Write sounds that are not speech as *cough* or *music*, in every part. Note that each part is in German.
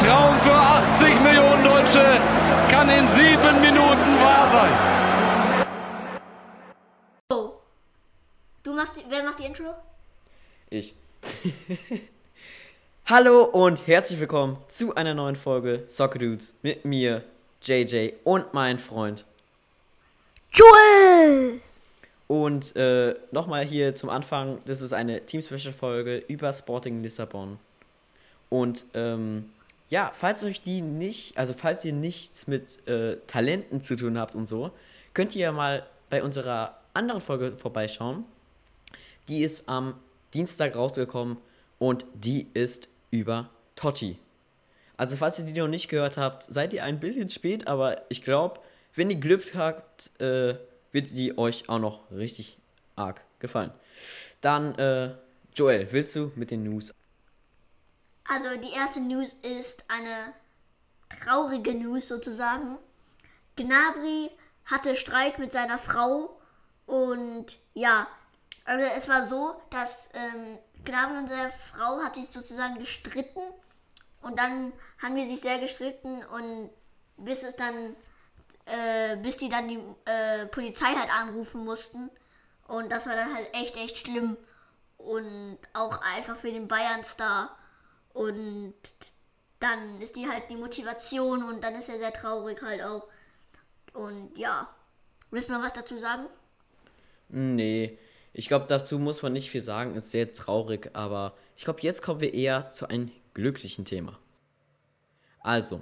Traum für 80 Millionen Deutsche kann in sieben Minuten wahr sein. Oh. Du machst die, wer macht die Intro? Ich. *laughs* Hallo und herzlich willkommen zu einer neuen Folge Soccer Dudes mit mir, JJ und mein Freund. Joel! Und äh, nochmal hier zum Anfang, das ist eine Team-Special-Folge über Sporting Lissabon. Und ähm, ja, falls euch die nicht, also falls ihr nichts mit äh, Talenten zu tun habt und so, könnt ihr ja mal bei unserer anderen Folge vorbeischauen. Die ist am Dienstag rausgekommen und die ist über Totti. Also falls ihr die noch nicht gehört habt, seid ihr ein bisschen spät, aber ich glaube, wenn ihr Glück habt, äh, wird die euch auch noch richtig arg gefallen. Dann, äh, Joel, willst du mit den News? Also die erste News ist eine traurige News sozusagen. Gnabry hatte Streit mit seiner Frau und ja, also es war so, dass ähm, Gnabry und seine Frau hat sich sozusagen gestritten und dann haben die sich sehr gestritten und bis es dann, äh, bis die dann die äh, Polizei halt anrufen mussten und das war dann halt echt, echt schlimm und auch einfach für den Bayern-Star und dann ist die halt die Motivation und dann ist er sehr traurig halt auch. Und ja, willst du noch was dazu sagen? Nee, ich glaube, dazu muss man nicht viel sagen, ist sehr traurig, aber ich glaube, jetzt kommen wir eher zu einem glücklichen Thema. Also,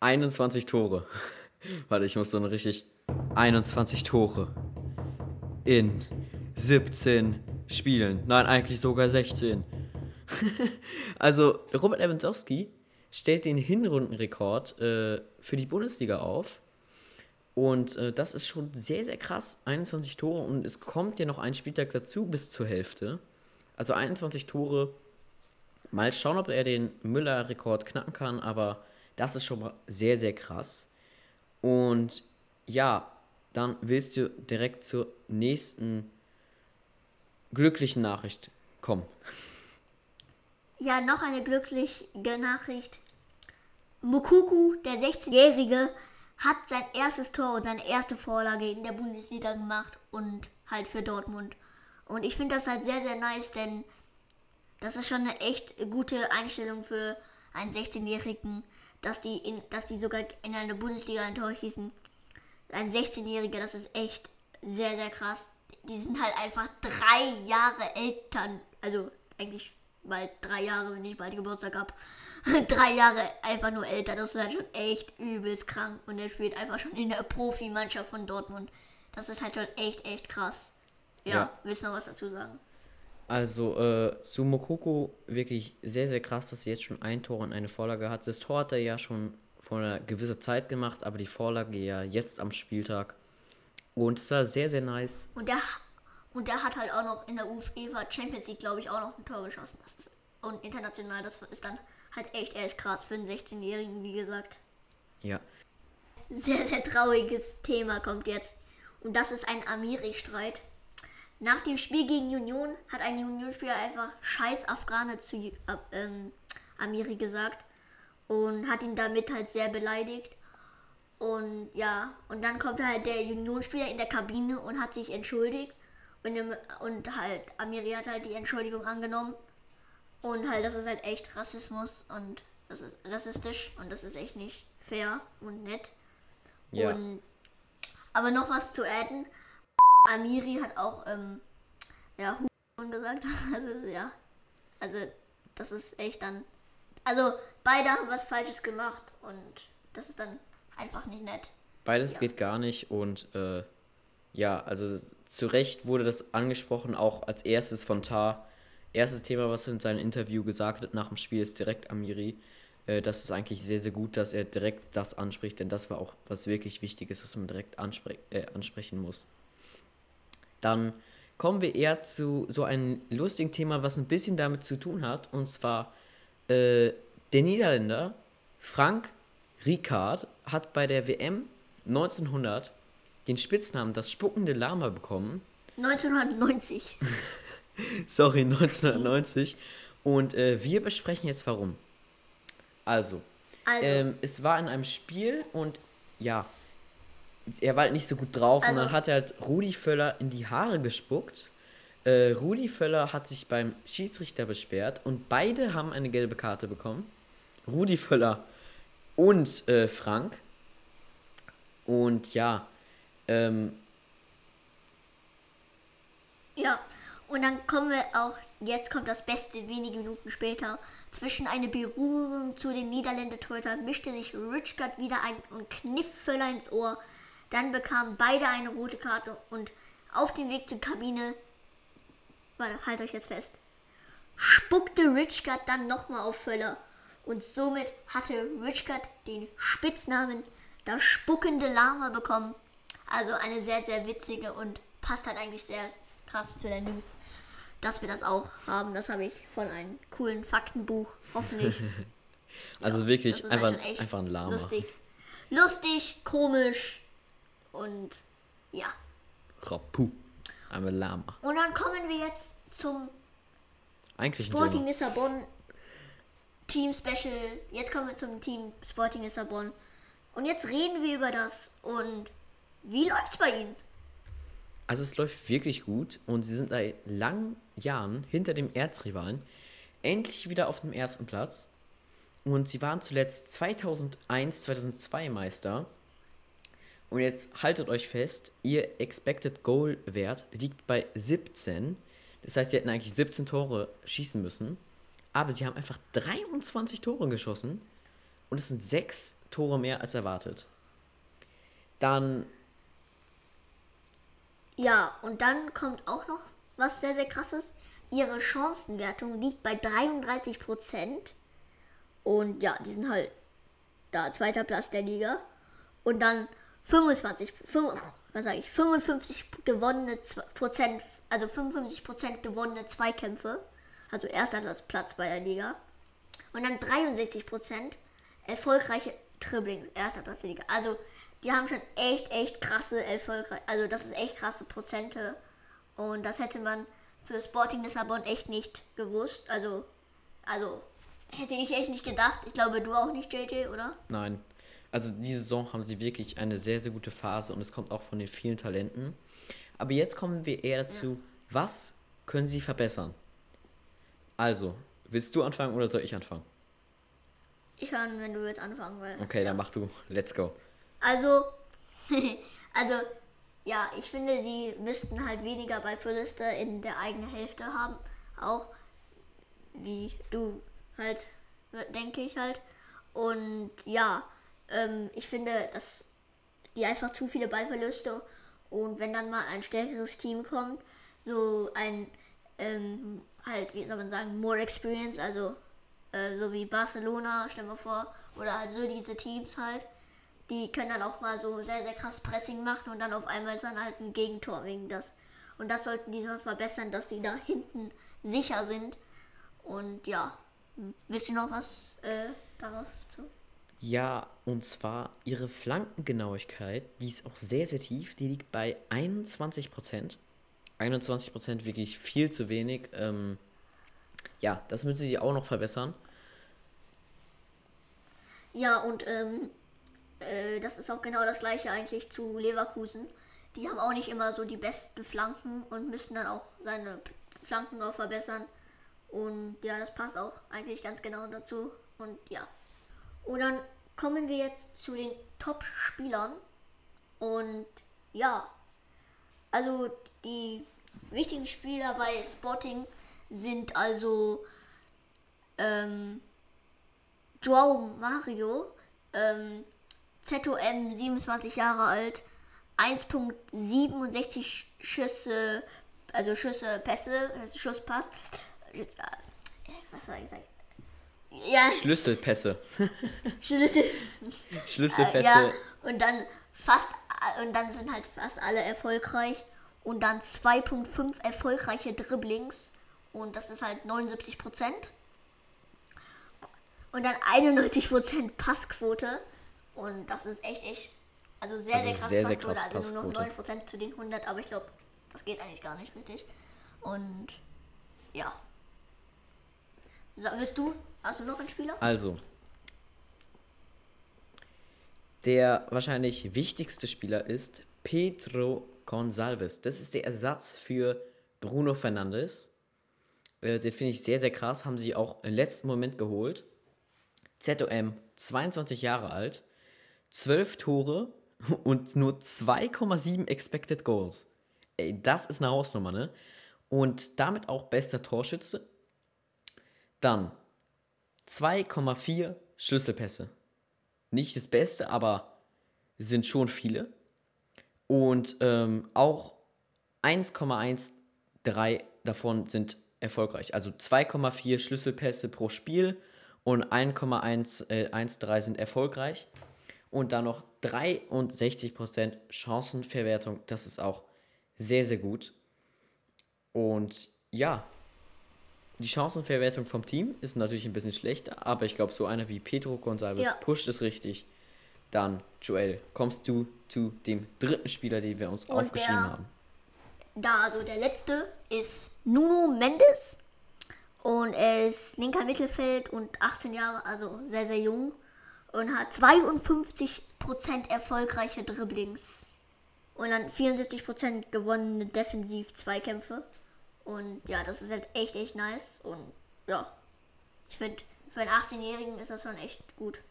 21 Tore. *laughs* Warte, ich muss so eine richtig 21 Tore in 17 Spielen. Nein, eigentlich sogar 16. *laughs* also, Robert Lewandowski stellt den Hinrundenrekord äh, für die Bundesliga auf. Und äh, das ist schon sehr, sehr krass. 21 Tore und es kommt ja noch ein Spieltag dazu bis zur Hälfte. Also 21 Tore. Mal schauen, ob er den Müller-Rekord knacken kann, aber das ist schon mal sehr, sehr krass. Und ja, dann willst du direkt zur nächsten glücklichen Nachricht kommen. *laughs* Ja, noch eine glückliche Nachricht. Mukuku, der 16-Jährige, hat sein erstes Tor und seine erste Vorlage in der Bundesliga gemacht und halt für Dortmund. Und ich finde das halt sehr, sehr nice, denn das ist schon eine echt gute Einstellung für einen 16-Jährigen, dass die, in, dass die sogar in einer Bundesliga ein Tor schießen. Ein 16-Jähriger, das ist echt sehr, sehr krass. Die sind halt einfach drei Jahre Eltern, also eigentlich bald drei Jahre, wenn ich bald Geburtstag habe. *laughs* drei Jahre einfach nur älter. Das ist halt schon echt übelst krank. Und er spielt einfach schon in der Profimannschaft von Dortmund. Das ist halt schon echt, echt krass. Ja, ja. willst du noch was dazu sagen? Also, äh, zu Mokoko wirklich sehr, sehr krass, dass er jetzt schon ein Tor und eine Vorlage hat. Das Tor hat er ja schon vor einer gewissen Zeit gemacht, aber die Vorlage ja jetzt am Spieltag. Und es war sehr, sehr nice. Und der und der hat halt auch noch in der UEFA Champions League, glaube ich, auch noch ein Tor geschossen. Das ist, und international, das ist dann halt echt erst krass für einen 16-Jährigen, wie gesagt. Ja. Sehr, sehr trauriges Thema kommt jetzt. Und das ist ein Amiri-Streit. Nach dem Spiel gegen Union hat ein Union-Spieler einfach Scheiß Afghane zu äh, ähm, Amiri gesagt und hat ihn damit halt sehr beleidigt. Und ja, und dann kommt halt der Union-Spieler in der Kabine und hat sich entschuldigt und, und halt, Amiri hat halt die Entschuldigung angenommen. Und halt, das ist halt echt Rassismus und das ist rassistisch und das ist echt nicht fair und nett. Ja. Und, aber noch was zu adden. Amiri hat auch, ähm, ja, Huren gesagt. *laughs* Also, ja. Also, das ist echt dann. Also, beide haben was Falsches gemacht und das ist dann einfach nicht nett. Beides ja. geht gar nicht und, äh, ja, also zu Recht wurde das angesprochen, auch als erstes von Tar. Erstes Thema, was er in seinem Interview gesagt hat nach dem Spiel, ist direkt Amiri. Äh, das ist eigentlich sehr, sehr gut, dass er direkt das anspricht, denn das war auch was wirklich Wichtiges, was man direkt anspre äh, ansprechen muss. Dann kommen wir eher zu so einem lustigen Thema, was ein bisschen damit zu tun hat, und zwar äh, der Niederländer Frank Ricard hat bei der WM 1900 den Spitznamen das spuckende Lama bekommen. 1990. *laughs* Sorry, 1990. Und äh, wir besprechen jetzt warum. Also, Also, ähm, es war in einem Spiel und ja, er war halt nicht so gut drauf und Also- dann hat er halt Rudi Völler in die Haare gespuckt. Äh, Rudi Völler hat sich beim Schiedsrichter beschwert und beide haben eine gelbe Karte bekommen. Rudi Völler und äh, Frank. Und ja, ähm, ja. Und dann kommen wir auch, jetzt kommt das Beste, wenige Minuten später. Zwischen eine Berührung zu den Niederländer Torhüter mischte sich Richard wieder ein und kniff Völler ins Ohr. Dann bekamen beide eine rote Karte und auf dem Weg zur Kabine, warte, halt euch jetzt fest, spuckte Richard dann nochmal auf Völler. Und somit hatte Richard den Spitznamen das spuckende Lama bekommen. Also eine sehr, sehr witzige und passt halt eigentlich sehr krass zu der News, dass wir das auch haben. Das habe ich von einem coolen Faktenbuch, hoffentlich. *laughs* also wirklich Das ist einfach, halt einfach ein Lama. lustig. Lustig, komisch und ja. Rapu. Ein Lama. Und dann kommen wir jetzt zum Eigentlich Sporting Thema. Lissabon Team Special. Jetzt kommen wir zum Team Sporting Lissabon. Und jetzt reden wir über das. Und wie läuft's bei ihnen? Also es läuft wirklich gut und sie sind seit langen Jahren hinter dem Erzrivalen endlich wieder auf dem ersten Platz. Und sie waren zuletzt 2001, 2002 Meister. Und jetzt haltet euch fest, ihr Expected Goal Wert liegt bei 17. Das heißt, sie hätten eigentlich 17 Tore schießen müssen. Aber sie haben einfach 23 Tore geschossen. Und es sind 6 Tore mehr als erwartet. Dann Ja, und dann kommt auch noch was sehr, sehr krasses. Ihre Chancenwertung liegt bei 33 Prozent. Und ja, die sind halt da, zweiter Platz der Liga. Und dann 25, fünf- was sage ich, 55 gewonnene Prozent, also 55 Prozent gewonnene Zweikämpfe. Also erster Platz- Platz bei der Liga. Und dann 63 Prozent erfolgreiche Dribblings, erster Platz der Liga. Also die haben schon echt, echt krasse erfolgreich, also das ist echt krasse Prozente. Und das hätte man für Sporting Lissabon echt nicht gewusst. Also, also hätte ich echt nicht gedacht. Ich glaube, du auch nicht, JJ, oder? Nein. Also diese Saison haben sie wirklich eine sehr, sehr gute Phase und es kommt auch von den vielen Talenten. Aber jetzt kommen wir eher dazu, was können sie verbessern? Also, willst du anfangen oder soll ich anfangen? Ich kann, wenn du jetzt anfangen willst. Okay, dann mach du. Let's go. Also, *laughs* also, ja, ich finde, sie müssten halt weniger Ballverluste in der eigenen Hälfte haben. Auch wie du halt, denke ich halt. Und ja, ähm, ich finde, dass die einfach zu viele Ballverluste und wenn dann mal ein stärkeres Team kommt, so ein, ähm, halt, wie soll man sagen, more experience, also äh, so wie Barcelona, stell mal vor, oder halt so diese Teams halt, die können dann auch mal so sehr, sehr krass Pressing machen und dann auf einmal ist dann halt ein Gegentor wegen das. Und das sollten die so verbessern, dass die da hinten sicher sind. Und ja, willst du noch was äh, darauf zu? Ja, und zwar ihre Flankengenauigkeit, die ist auch sehr, sehr tief. Die liegt bei 21%. 21% wirklich viel zu wenig. Ähm, ja, das müssen sie auch noch verbessern. Ja, und ähm, äh, das ist auch genau das gleiche eigentlich zu Leverkusen. Die haben auch nicht immer so die besten Flanken und müssen dann auch seine Flanken auch verbessern. Und ja, das passt auch eigentlich ganz genau dazu. Und ja. Und dann kommen wir jetzt zu den Top-Spielern. Und ja, also die wichtigen Spieler bei Sporting sind also ähm, Joao Mario, ähm, ZOM, 27 Jahre alt, 1.67 Schüsse, also Schüsse, Pässe, Schusspass. Was war ich gesagt? Ja, Schlüsselpässe. *laughs* *laughs* Schüsse. Schlüsselpässe. Ja, und dann fast und dann sind halt fast alle erfolgreich und dann 2.5 erfolgreiche Dribblings und das ist halt 79 Prozent und dann 91 Prozent Passquote und das ist echt echt also sehr Also sehr krass sehr, sehr krass also nur noch 9 Passquote. Prozent zu den 100 aber ich glaube das geht eigentlich gar nicht richtig und ja so, willst du hast du noch einen Spieler Also, der wahrscheinlich wichtigste Spieler ist Pedro Gonçalves. Das ist der Ersatz für Bruno Fernandes. Äh, den finde ich sehr, sehr krass. Haben sie auch im letzten Moment geholt. ZOM, 22 Jahre alt, 12 Tore und nur 2,7 Expected Goals. Ey, das ist eine Hausnummer, ne? Und damit auch bester Torschütze. Dann 2,4 Schlüsselpässe. Nicht das Beste, aber sind schon viele. Und ähm, auch 1,13 davon sind erfolgreich. Also 2,4 Schlüsselpässe pro Spiel und 1,13 äh, sind erfolgreich. Und dann noch 63% Chancenverwertung. Das ist auch sehr, sehr gut. Und ja, die Chancenverwertung vom Team ist natürlich ein bisschen schlechter, aber ich glaube, so einer wie Pedro Gonçalves ja. pusht es richtig. Dann, Joel, kommst du zu dem dritten Spieler, den wir uns Und aufgeschrieben der, haben. Da, also der letzte ist Nuno Mendes. Und er ist linker Mittelfeld und 18 Jahre, also sehr, sehr jung. Und hat 52% erfolgreiche Dribblings. Und dann 74% gewonnene Defensiv-Zweikämpfe. Und ja, das ist halt echt, echt nice. Und ja, ich finde, für einen 18-Jährigen ist das schon echt gut.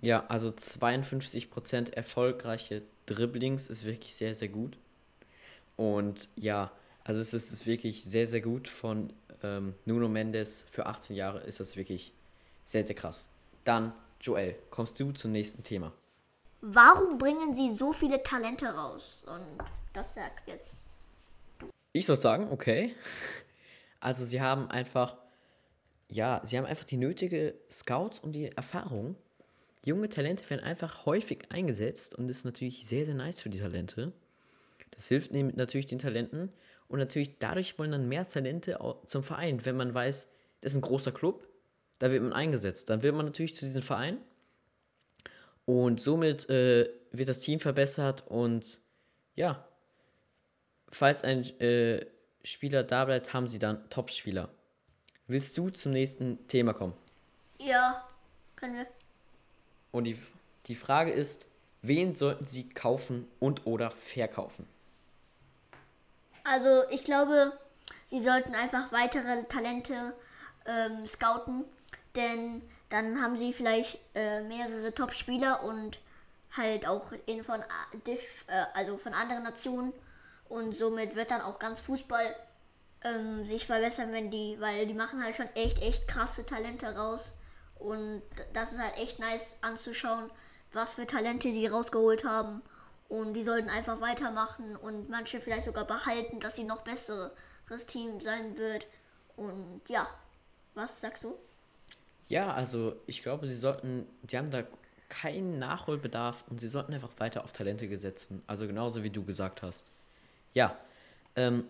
Ja, also 52% erfolgreiche Dribblings ist wirklich sehr, sehr gut. Und ja, also es ist, ist wirklich sehr, sehr gut von ähm, Nuno Mendes. Für 18 Jahre ist das wirklich sehr, sehr krass. Dann, Joel, kommst du zum nächsten Thema. Warum bringen sie so viele Talente raus? Und das sagt jetzt ich soll sagen, okay. *laughs* Also sie haben einfach, ja, sie haben einfach die nötige Scouts und die Erfahrung. Junge Talente werden einfach häufig eingesetzt und das ist natürlich sehr, sehr nice für die Talente. Das hilft natürlich den Talenten und natürlich dadurch wollen dann mehr Talente zum Verein, wenn man weiß, das ist ein großer Club, da wird man eingesetzt. Dann will man natürlich zu diesem Verein und somit äh, wird das Team verbessert und ja, falls ein äh, Spieler da bleibt, haben sie dann Top-Spieler. Willst du zum nächsten Thema kommen? Ja, können wir. Und die, die Frage ist, wen sollten sie kaufen und oder verkaufen? Also ich glaube, sie sollten einfach weitere Talente ähm, scouten, denn dann haben sie vielleicht äh, mehrere Top-Spieler und halt auch in von, äh, also von anderen Nationen und somit wird dann auch ganz Fußball ähm, sich verbessern, wenn die, weil die machen halt schon echt, echt krasse Talente raus. Und das ist halt echt nice anzuschauen, was für Talente sie rausgeholt haben. Und die sollten einfach weitermachen und manche vielleicht sogar behalten, dass sie noch besseres Team sein wird. Und ja, was sagst du? Ja, also ich glaube, sie sollten, die haben da keinen Nachholbedarf und sie sollten einfach weiter auf Talente gesetzen. Also genauso wie du gesagt hast. Ja, ähm,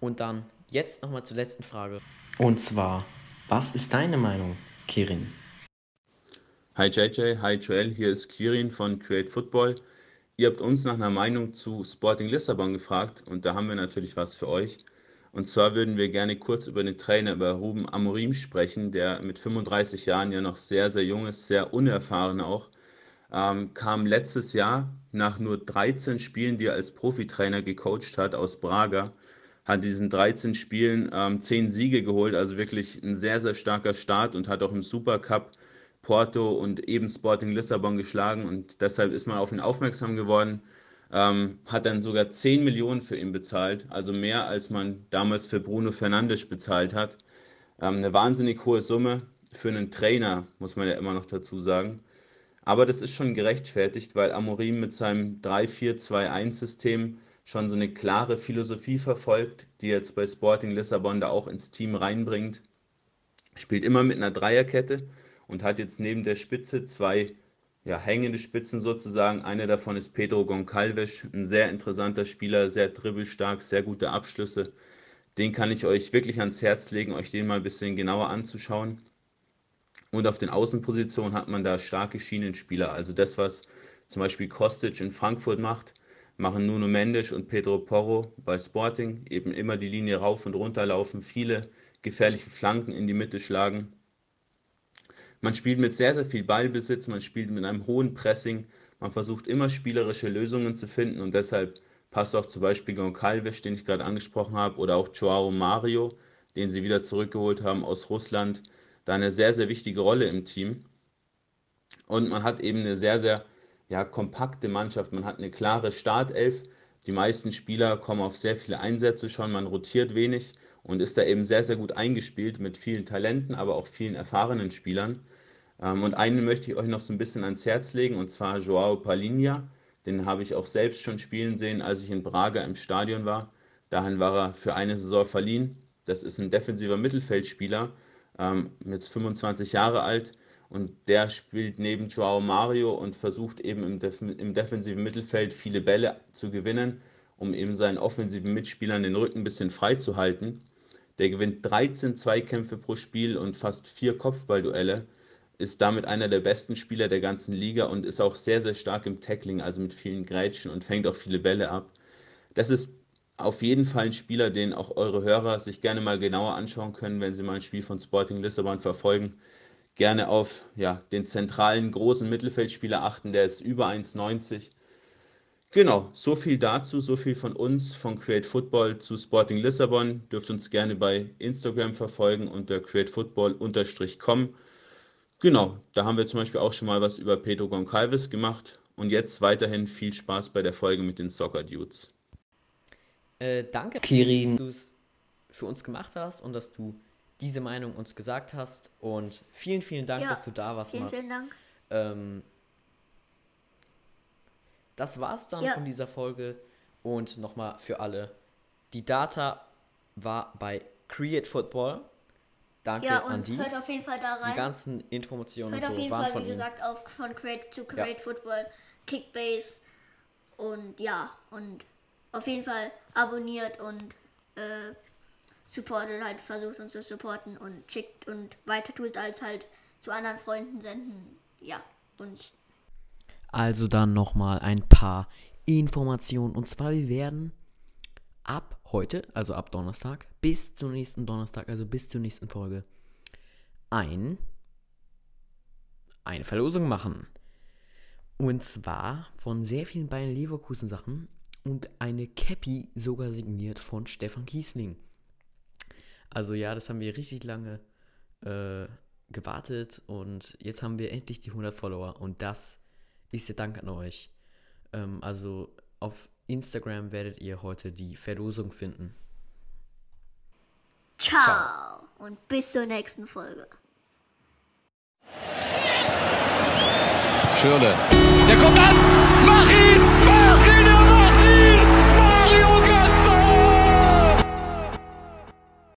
und dann jetzt nochmal zur letzten Frage. Und zwar, was ist deine Meinung, Kirin? Hi JJ, hi Joel, hier ist Kirin von Create Football. Ihr habt uns nach einer Meinung zu Sporting Lissabon gefragt und da haben wir natürlich was für euch. Und zwar würden wir gerne kurz über den Trainer, über Ruben Amorim sprechen, der mit 35 Jahren ja noch sehr, sehr jung ist, sehr unerfahren auch ähm, kam letztes Jahr nach nur 13 Spielen, die er als Profitrainer gecoacht hat aus Braga, hat diesen 13 Spielen ähm, 10 Siege geholt, also wirklich ein sehr, sehr starker Start und hat auch im Supercup Porto und eben Sporting Lissabon geschlagen und deshalb ist man auf ihn aufmerksam geworden. Ähm, hat dann sogar 10 Millionen für ihn bezahlt, also mehr als man damals für Bruno Fernandes bezahlt hat. Ähm, eine wahnsinnig hohe Summe für einen Trainer, muss man ja immer noch dazu sagen. Aber das ist schon gerechtfertigt, weil Amorim mit seinem 3-4-2-1-System schon so eine klare Philosophie verfolgt, die jetzt bei Sporting Lissabon da auch ins Team reinbringt. Spielt immer mit einer Dreierkette und hat jetzt neben der Spitze zwei ja, hängende Spitzen sozusagen. Eine davon ist Pedro Goncalves, ein sehr interessanter Spieler, sehr dribbelstark, sehr gute Abschlüsse. Den kann ich euch wirklich ans Herz legen, euch den mal ein bisschen genauer anzuschauen. Und auf den Außenpositionen hat man da starke Schienenspieler. Also das, was zum Beispiel Kostic in Frankfurt macht, machen Nuno Mendes und Pedro Porro bei Sporting. Eben immer die Linie rauf und runter laufen, viele gefährliche Flanken in die Mitte schlagen. Man spielt mit sehr, sehr viel Ballbesitz, man spielt mit einem hohen Pressing, man versucht immer spielerische Lösungen zu finden und deshalb passt auch zum Beispiel Goncalves, den ich gerade angesprochen habe, oder auch Joao Mario, den sie wieder zurückgeholt haben aus Russland, da eine sehr, sehr wichtige Rolle im Team. Und man hat eben eine sehr, sehr ja, kompakte Mannschaft. Man hat eine klare Startelf. Die meisten Spieler kommen auf sehr viele Einsätze schon. Man rotiert wenig und ist da eben sehr, sehr gut eingespielt mit vielen Talenten, aber auch vielen erfahrenen Spielern. Ähm, und einen möchte ich euch noch so ein bisschen ans Herz legen, und zwar Joao Palinha. Den habe ich auch selbst schon spielen sehen, als ich in Braga im Stadion war. Dahin war er für eine Saison verliehen. Das ist ein defensiver Mittelfeldspieler, ähm, jetzt 25 Jahre alt und der spielt neben Joao Mario und versucht eben im, Def im defensiven Mittelfeld viele Bälle zu gewinnen, um eben seinen offensiven Mitspielern den Rücken ein bisschen frei zu halten. Der gewinnt 13 Zweikämpfe pro Spiel und fast vier Kopfballduelle, ist damit einer der besten Spieler der ganzen Liga und ist auch sehr, sehr stark im Tackling, also mit vielen Grätschen und fängt auch viele Bälle ab. Das ist auf jeden Fall ein Spieler, den auch eure Hörer sich gerne mal genauer anschauen können, wenn sie mal ein Spiel von Sporting Lissabon verfolgen. Gerne auf ja, den zentralen großen Mittelfeldspieler achten, der ist über 1,90. Genau, so viel dazu, so viel von uns, von Create Football zu Sporting Lissabon. Dürft uns gerne bei Instagram verfolgen unter createfootball-com. Genau, da haben wir zum Beispiel auch schon mal was über Pedro Goncalves gemacht. Und jetzt weiterhin viel Spaß bei der Folge mit den Soccer Dudes. Äh, danke, Kirin, dass du es für uns gemacht hast und dass du diese Meinung uns gesagt hast. Und vielen, vielen Dank, Ja, dass du da warst, Vielen, Mats. vielen Dank. Ähm, das war's dann Ja. von dieser Folge. Und nochmal für alle. Die Data war bei Create Football. Danke Ja, an und die. hört auf jeden Fall da Die rein. ganzen Informationen Hört und auf so jeden waren Fall, von wie ihm. gesagt, auf von Create zu Create Football, Kickbase und ja, und auf jeden Fall abonniert und äh, supportet halt, versucht uns zu supporten und schickt und weiter tut als halt zu anderen Freunden senden. Ja, und Also dann nochmal ein paar Informationen. Und zwar, wir werden ab heute, also ab Donnerstag, bis zum nächsten Donnerstag, also bis zur nächsten Folge, ein, eine Verlosung machen. Und zwar von sehr vielen Bayern Leverkusen Sachen und eine Cappy sogar signiert von Stefan Kiesling. Also ja, das haben wir richtig lange äh, gewartet und jetzt haben wir endlich die 100 Follower und das ist der Dank an euch. Ähm, also auf Instagram werdet ihr heute die Verlosung finden. ciao. Und bis zur nächsten Folge. Schürle. Der kommt an. Mach ihn! Mach ihn!